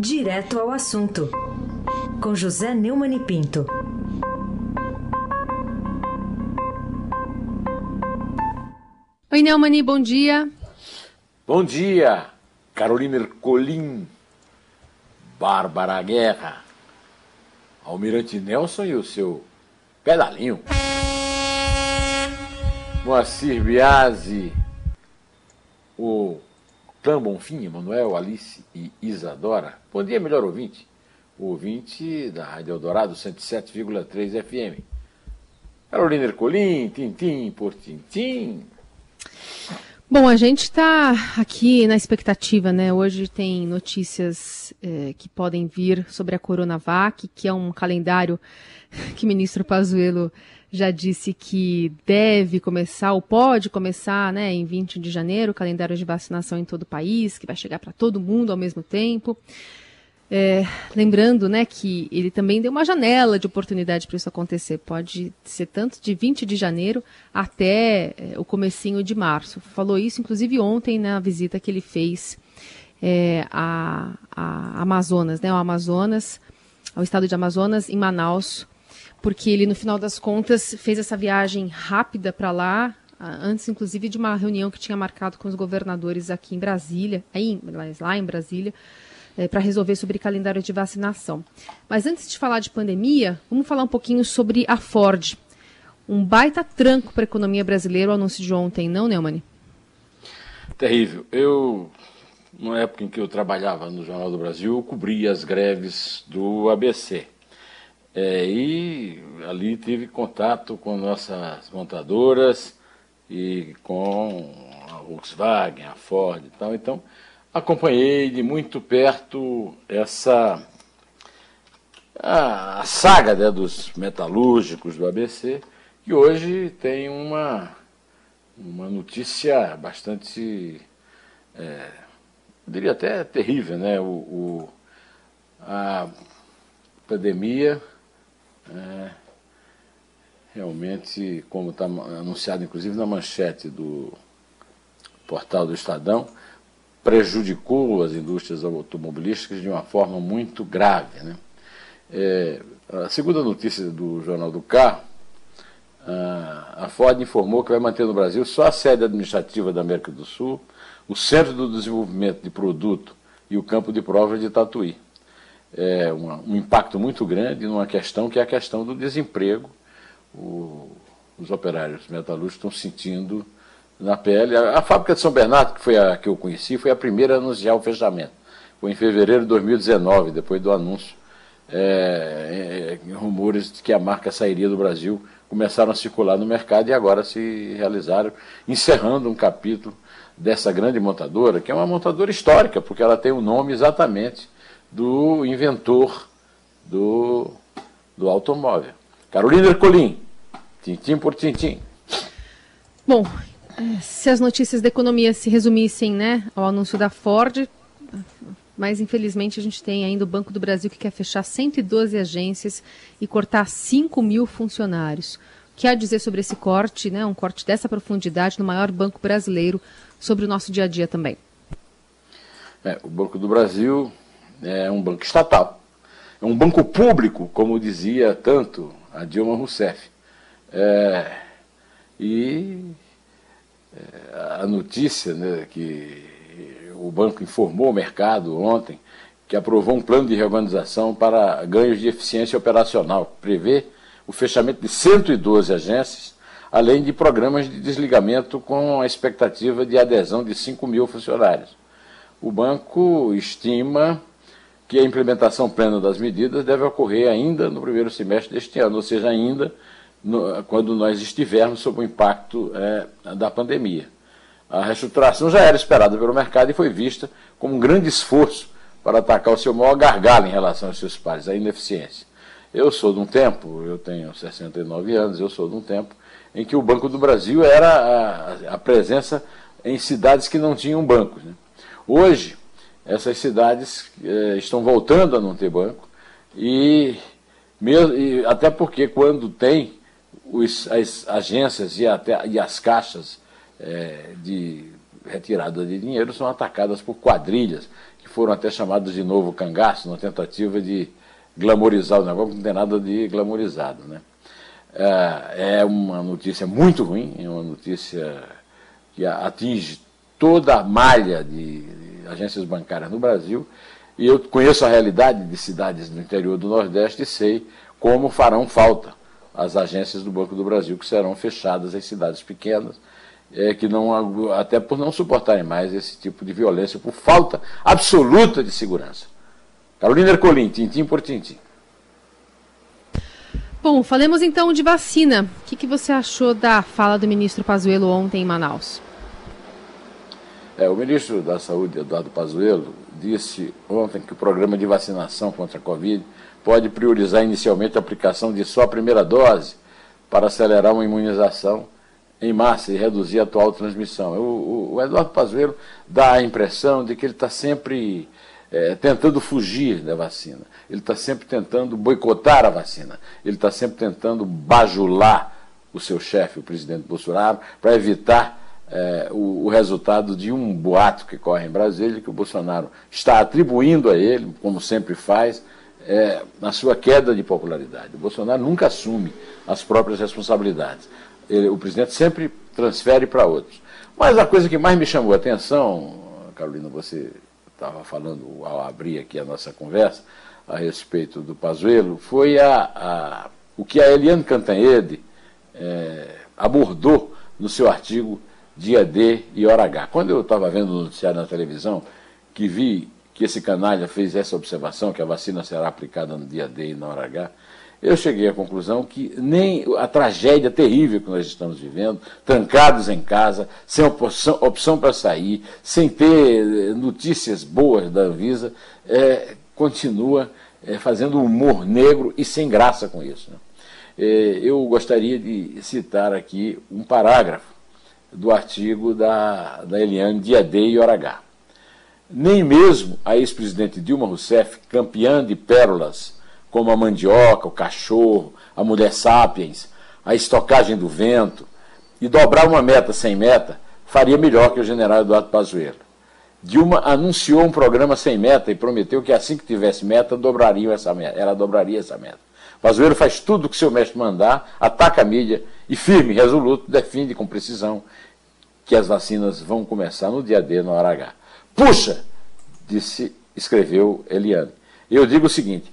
Direto ao assunto, com José Neumann e Pinto. Oi, Neumani, bom dia. Bom dia, Carolina Ercolim, Bárbara Guerra, Almirante Nelson e o seu pedalinho. Moacir Biasi, o Clã Bonfim, Emanuel, Alice e Isadora. Bom dia, melhor ouvinte. Ouvinte da Rádio Eldorado 107,3 FM. Carolina Ercolim, tintim por tintim. Bom, a gente está aqui na expectativa, né? Hoje tem notícias é, que podem vir sobre a Coronavac, que é um calendário que o ministro Pazuello já disse que deve começar, ou pode começar, né, em 20 de janeiro, o calendário de vacinação em todo o país, que vai chegar para todo mundo ao mesmo tempo. É, lembrando, né, que ele também deu uma janela de oportunidade para isso acontecer. Pode ser tanto de 20 de janeiro até é, o comecinho de março. Falou isso, inclusive, ontem na visita que ele fez é, a, a Amazonas, né, ao Amazonas, ao estado de Amazonas, em Manaus, porque ele, no final das contas, fez essa viagem rápida para lá, antes, inclusive, de uma reunião que tinha marcado com os governadores aqui em Brasília, aí, lá em Brasília, é, para resolver sobre calendário de vacinação. Mas antes de falar de pandemia, vamos falar um pouquinho sobre a Ford. Um baita tranco para a economia brasileira, o anúncio de ontem, não, Neumann? Terrível. Eu, na época em que eu trabalhava no Jornal do Brasil, eu cobria as greves do ABC. É, e ali tive contato com nossas montadoras e com a Volkswagen, a Ford e tal. Então, acompanhei de muito perto essa a, saga né, dos metalúrgicos do ABC, que hoje tem uma, uma notícia bastante, é, diria até terrível, né? O, o a pandemia é, realmente, como está anunciado inclusive na manchete do portal do Estadão, prejudicou as indústrias automobilísticas de uma forma muito grave. Né? É, a segunda notícia do Jornal do Carro, a Ford informou que vai manter no Brasil só a sede administrativa da América do Sul, o Centro do Desenvolvimento de Produto e o campo de provas de Tatuí é, um impacto muito grande numa questão que é a questão do desemprego. O, os operários metalúrgicos estão sentindo na pele. A, a, fábrica de São Bernardo, que foi a que eu conheci, foi a primeira a anunciar o fechamento. Foi em fevereiro de 2019, depois do anúncio. É, é, rumores de que a marca sairia do Brasil começaram a circular no mercado e agora se realizaram, encerrando um capítulo dessa grande montadora, que é uma montadora histórica, porque ela tem o um nome exatamente do inventor do, do automóvel. Carolina Ercolim, tintim por tintim. Bom, se as notícias da economia se resumissem né, ao anúncio da Ford, mas infelizmente a gente tem ainda o Banco do Brasil que quer fechar 112 agências e cortar 5 mil funcionários. O que há a dizer sobre esse corte, né, um corte dessa profundidade no maior banco brasileiro, sobre o nosso dia a dia também? É, o Banco do Brasil é um banco estatal. É um banco público, como dizia tanto a Dilma Rousseff. É, e é, a notícia né, que o banco informou o mercado ontem que aprovou um plano de reorganização para ganhos de eficiência operacional, que prevê o fechamento de 112 agências, além de programas de desligamento com a expectativa de adesão de 5 mil funcionários. O banco estima que a implementação plena das medidas deve ocorrer ainda no primeiro semestre deste ano, ou seja, ainda no, quando nós estivermos sob o impacto é, da pandemia. A reestruturação já era esperada pelo mercado e foi vista como um grande esforço para atacar o seu maior gargalo em relação aos seus pares, a ineficiência. Eu sou de um tempo, eu tenho 69 anos, eu sou de um tempo em que o Banco do Brasil era a, a presença em cidades que não tinham bancos. Né? Hoje, essas cidades eh, estão voltando a não ter banco e, mesmo, e até porque quando tem os, as agências e, até, e as caixas eh, de retirada de dinheiro são atacadas por quadrilhas, que foram até chamadas de novo cangaço, na tentativa de glamorizar o negócio, não tem nada de glamorizado. Né? É, é uma notícia muito ruim, é uma notícia que atinge toda a malha de agências bancárias no Brasil, e eu conheço a realidade de cidades do interior do Nordeste e sei como farão falta as agências do Banco do Brasil, que serão fechadas em cidades pequenas, é, que não, até por não suportarem mais esse tipo de violência, por falta absoluta de segurança. Carolina Ercolim, tintim por tintim. Bom, falemos então de vacina. O que, que você achou da fala do ministro Pazuello ontem em Manaus? É, o ministro da Saúde, Eduardo Pazuello, disse ontem que o programa de vacinação contra a Covid pode priorizar inicialmente a aplicação de só a primeira dose para acelerar uma imunização em massa e reduzir a atual transmissão. O, o, o Eduardo Pazuello dá a impressão de que ele está sempre é, tentando fugir da vacina, ele está sempre tentando boicotar a vacina, ele está sempre tentando bajular o seu chefe, o presidente Bolsonaro, para evitar é, o, o, resultado de um boato que corre em Brasília, que o Bolsonaro está atribuindo a ele, como sempre faz, é, na sua queda de popularidade. O Bolsonaro nunca assume as próprias responsabilidades. Ele, o presidente sempre transfere para outros. Mas a coisa que mais me chamou a atenção, Carolina, você estava falando ao abrir aqui a nossa conversa a respeito do Pazuello, foi a, a o que a Eliane Cantanhede é, abordou no seu artigo Dia D e Hora H. Quando eu estava vendo o noticiário na televisão, que vi que esse canalha fez essa observação, que a vacina será aplicada no dia D e na hora H, eu cheguei à conclusão que nem a tragédia terrível que nós estamos vivendo, trancados em casa, sem opção, opção para sair, sem ter eh, notícias boas da Anvisa, é, continua é, fazendo humor negro e sem graça com isso. Né? É, eu gostaria de citar aqui um parágrafo do artigo da, da Eliane Dia D e Hora H. Nem mesmo a ex-presidente Dilma Rousseff, campeã de pérolas como a mandioca, o cachorro, a mulher sapiens, a estocagem do vento, e dobrar uma meta sem meta, faria melhor que o general Eduardo Pazuello. Dilma anunciou um programa sem meta e prometeu que assim que tivesse meta, dobraria essa meta. ela dobraria essa meta. Pazuello faz tudo o que seu mestre mandar, ataca a mídia e, firme, resoluto, defende com precisão que as vacinas vão começar no dia D, no hora H. Puxa, disse, escreveu Eliane. Eu digo o seguinte: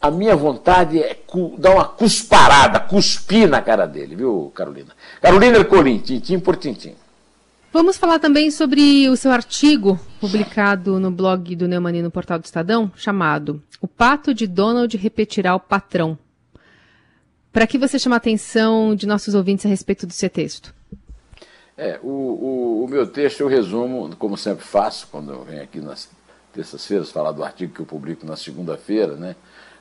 a minha vontade é dar uma cusparada, cuspir na cara dele, viu, Carolina? Carolina Ercolim, tintim por tintim. Vamos falar também sobre o seu artigo publicado no blog do Neumani no portal do Estadão, chamado O Pato de Donald repetirá o patrão. Para que você chama a atenção de nossos ouvintes a respeito do seu texto? É, o, o, o, meu texto eu resumo, como sempre faço, quando eu venho aqui nas terças-feiras falar do artigo que eu publico na segunda-feira, né?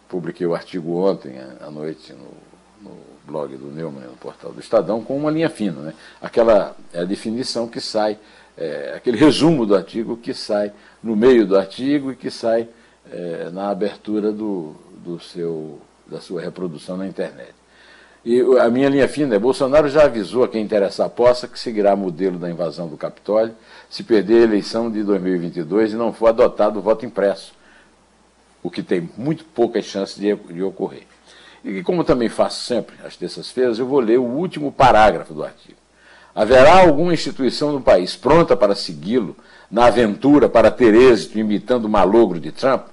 Publiquei o artigo ontem à noite no, no blog do Neumann, no portal do Estadão, com uma linha fina, né? Aquela é a definição que sai, é, aquele resumo do artigo que sai no meio do artigo e que sai é, na abertura do, do seu, da sua reprodução na internet. E a minha linha fina é: Bolsonaro já avisou a quem interessar a posse que seguirá modelo da invasão do Capitólio se perder a eleição de 2022 e não for adotado o voto impresso, o que tem muito poucas chances de, de ocorrer. E como também faço sempre, às terças-feiras, eu vou ler o último parágrafo do artigo. Haverá alguma instituição no país pronta para segui-lo na aventura para ter êxito imitando o malogro de Trump?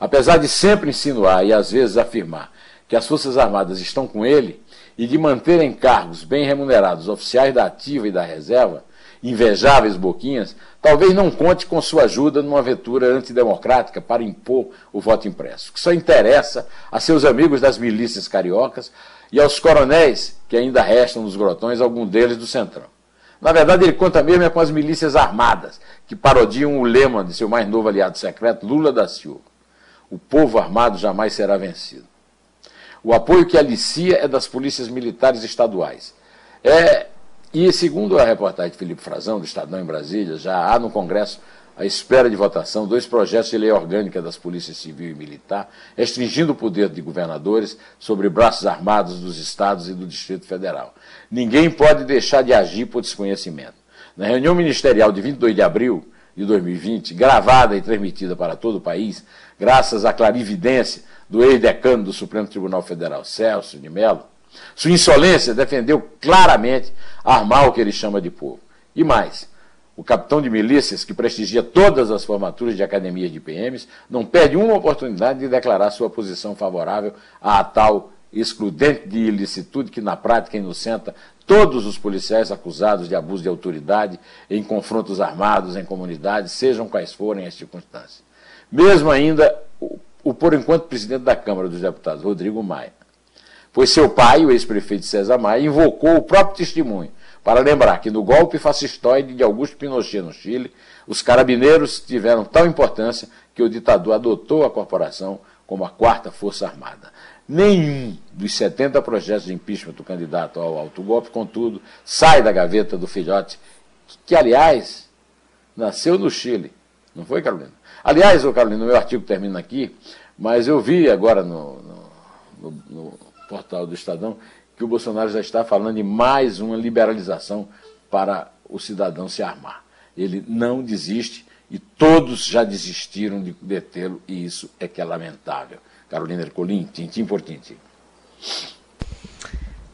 Apesar de sempre insinuar e às vezes afirmar que as Forças Armadas estão com ele, e de manter em cargos bem remunerados oficiais da ativa e da reserva, invejáveis boquinhas, talvez não conte com sua ajuda numa aventura antidemocrática para impor o voto impresso, que só interessa a seus amigos das milícias cariocas e aos coronéis que ainda restam nos grotões, algum deles do Centrão. Na verdade, ele conta mesmo é com as milícias armadas, que parodiam o lema de seu mais novo aliado secreto, Lula da Silva. O povo armado jamais será vencido. O apoio que alicia é das polícias militares estaduais. É, e segundo a reportagem de Felipe Frazão, do Estadão em Brasília, já há no Congresso, à espera de votação, dois projetos de lei orgânica das polícias civil e militar, restringindo o poder de governadores sobre braços armados dos estados e do Distrito Federal. Ninguém pode deixar de agir por desconhecimento. Na reunião ministerial de 22 de abril de 2020, gravada e transmitida para todo o país, graças à clarividência do ex-decano do Supremo Tribunal Federal, Celso de Mello, sua insolência defendeu claramente armar o que ele chama de povo. E mais, o capitão de milícias, que prestigia todas as formaturas de academias de PMs, não perde uma oportunidade de declarar sua posição favorável à tal excludente de ilicitude que, na prática, inocenta todos os policiais acusados de abuso de autoridade em confrontos armados em comunidades, sejam quais forem as circunstâncias. Mesmo ainda o, o por enquanto presidente da Câmara dos Deputados, Rodrigo Maia, pois seu pai, o ex-prefeito César Maia, invocou o próprio testemunho para lembrar que no golpe fascistoide de Augusto Pinochet no Chile, os carabineiros tiveram tal importância que o ditador adotou a corporação como a quarta força armada. Nenhum dos 70 projetos de impeachment do candidato ao autogolpe, contudo, sai da gaveta do filhote, que, aliás, nasceu no Chile. Não foi, Carolina? Aliás, ô Carolina, o meu artigo termina aqui, mas eu vi agora no, no, no portal do Estadão que o Bolsonaro já está falando em mais uma liberalização para o cidadão se armar. Ele não desiste e todos já desistiram de detê-lo, e isso é que é lamentável. Carolina Ercolim, tintim por tintim.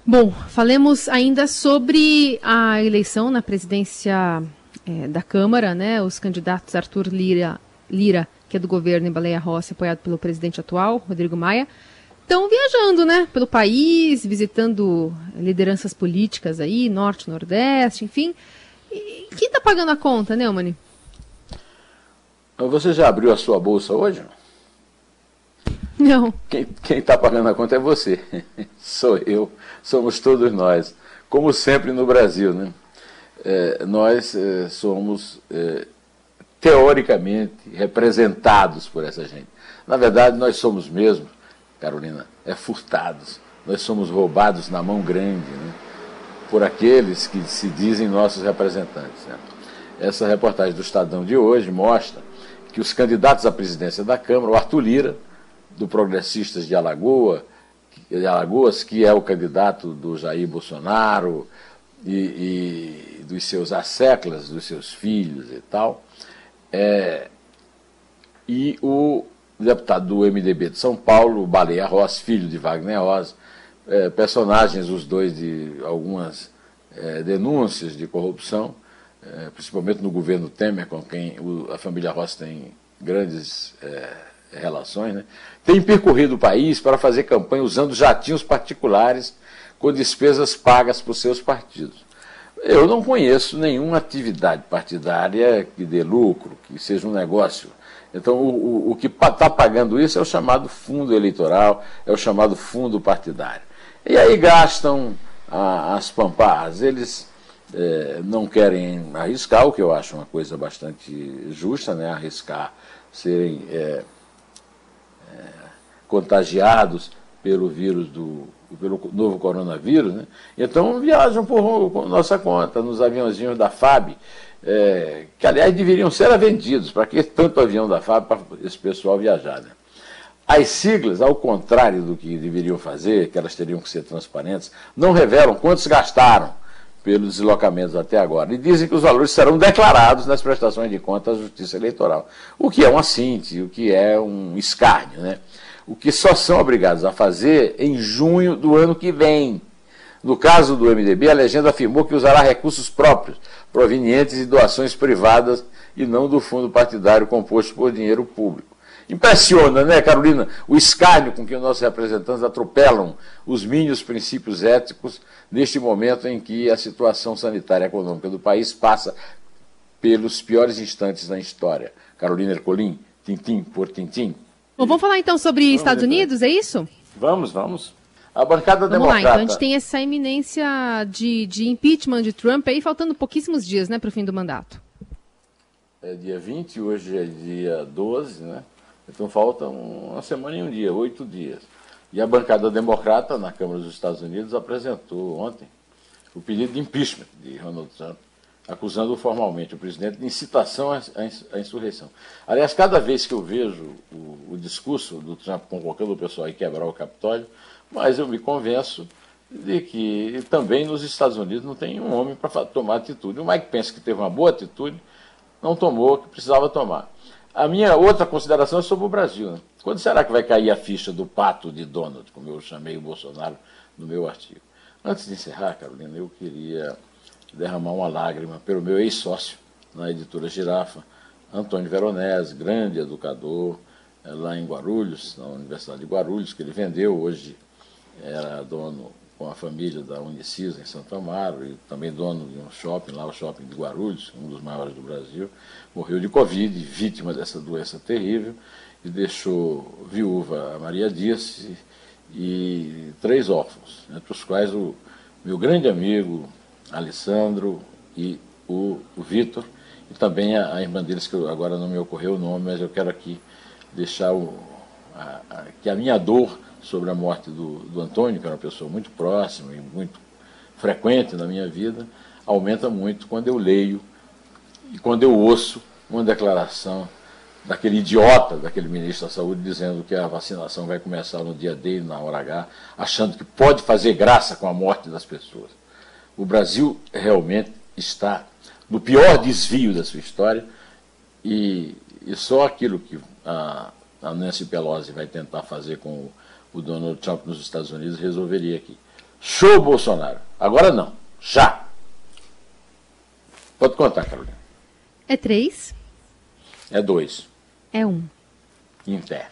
Bom, falemos ainda sobre a eleição na presidência é, da Câmara, né? Os candidatos Arthur Lira, Lira, que é do governo em Baleia Rossi, apoiado pelo presidente atual, Rodrigo Maia, estão viajando, né? Pelo país, visitando lideranças políticas aí, norte, nordeste, enfim. E quem está pagando a conta, né, Mani? Você já abriu a sua bolsa hoje? Não. Quem está pagando a conta é você. Sou eu. Somos todos nós. Como sempre no Brasil, né? É, nós é, somos, é, teoricamente, representados por essa gente. Na verdade, nós somos mesmo, Carolina, é furtados. Nós somos roubados na mão grande, né? Por aqueles que se dizem nossos representantes. Né? Essa reportagem do Estadão de hoje mostra que os candidatos à presidência da Câmara, o Arthur Lira, do Progressistas de, Alagoa, de Alagoas, que é o candidato do Jair Bolsonaro e, e dos seus asseclas, dos seus filhos e tal, é, e o deputado do MDB de São Paulo, Baleia Rossi, filho de Wagner Rossi, é, personagens, os dois, de algumas é, denúncias de corrupção, é, principalmente no governo Temer, com quem o, a família Rossi tem grandes é, relações, né, tem percorrido o país para fazer campanha usando jatinhos particulares com despesas pagas por seus partidos. Eu não conheço nenhuma atividade partidária que dê lucro, que seja um negócio. Então, o, o, o que está pagando isso é o chamado fundo eleitoral, é o chamado fundo partidário. E aí gastam a, as pampas. Eles é, não querem arriscar, o que eu acho uma coisa bastante justa, né? arriscar serem é, contagiados pelo vírus do pelo novo coronavírus, né? então viajam por, nossa conta, nos aviãozinhos da FAB, é, que aliás deveriam ser vendidos, para que tanto avião da FAB para esse pessoal viajar. Né? As siglas, ao contrário do que deveriam fazer, que elas teriam que ser transparentes, não revelam quantos gastaram pelos deslocamentos até agora. E dizem que os valores serão declarados nas prestações de contas à Justiça Eleitoral. O que é um assinte, o que é um escárnio, né? O que só são obrigados a fazer em junho do ano que vem. No caso do MDB, a legenda afirmou que usará recursos próprios, provenientes de doações privadas e não do fundo partidário composto por dinheiro público. Impressiona, né, Carolina, o escárnio com que os nossos representantes atropelam os mínimos princípios éticos neste momento em que a situação sanitária e econômica do país passa pelos piores instantes na história. Carolina Ercolim, tintim por tintim. Bom, vamos falar então sobre vamos Estados Unidos, é isso? Vamos, vamos. A bancada vamos democrata. Lá, então a gente tem essa iminência de, de impeachment de Trump aí, faltando pouquíssimos dias, né, para o fim do mandato. É dia 20, hoje é dia 12, né? Então falta uma semana e um dia, oito dias. E a bancada democrata na Câmara dos Estados Unidos apresentou ontem o pedido de impeachment de Donald Trump acusando formalmente o presidente de incitação à insurreição. Aliás, cada vez que eu vejo o, o discurso do Trump convocando o pessoal a quebrar o Capitólio, mais eu me convenço de que também nos Estados Unidos não tem um homem para tomar atitude. O Mike Pence, que teve uma boa atitude, não tomou o que precisava tomar. A minha outra consideração é sobre o Brasil. Né? Quando será que vai cair a ficha do pato de Donald, como eu chamei o Bolsonaro no meu artigo? Antes de encerrar, Carolina, eu queria derramar uma lágrima pelo meu ex-sócio na editora Girafa, Antônio Veronese, grande educador, eh, lá em Guarulhos, na Universidade de Guarulhos, que ele vendeu, hoje. Era dono com a família da Unicisa em Santo Amaro, e também dono de um shopping, lá o shopping de Guarulhos, um dos maiores do Brasil, morreu de Covid, vítima dessa doença terrível, e deixou viúva a Maria Dias e, e três órfãos, entre os quais o meu grande amigo Alessandro e o, o Vitor, e também a, a, irmã deles, que agora não me ocorreu o nome, mas eu quero aqui deixar o, a, a, que a minha dor sobre a morte do, do Antônio, que era uma pessoa muito próxima e muito frequente na minha vida, aumenta muito quando eu leio e quando eu ouço uma declaração daquele idiota, daquele ministro da Saúde, dizendo que a vacinação vai começar no dia D, na hora H, achando que pode fazer graça com a morte das pessoas. O Brasil realmente está no pior desvio da sua história e, e só aquilo que a, a Nancy Pelosi vai tentar fazer com o o Donald Trump nos Estados Unidos resolveria aqui. Show Bolsonaro. Agora não. Já. Pode contar, Carolina. É três? É dois. É um. Em pé.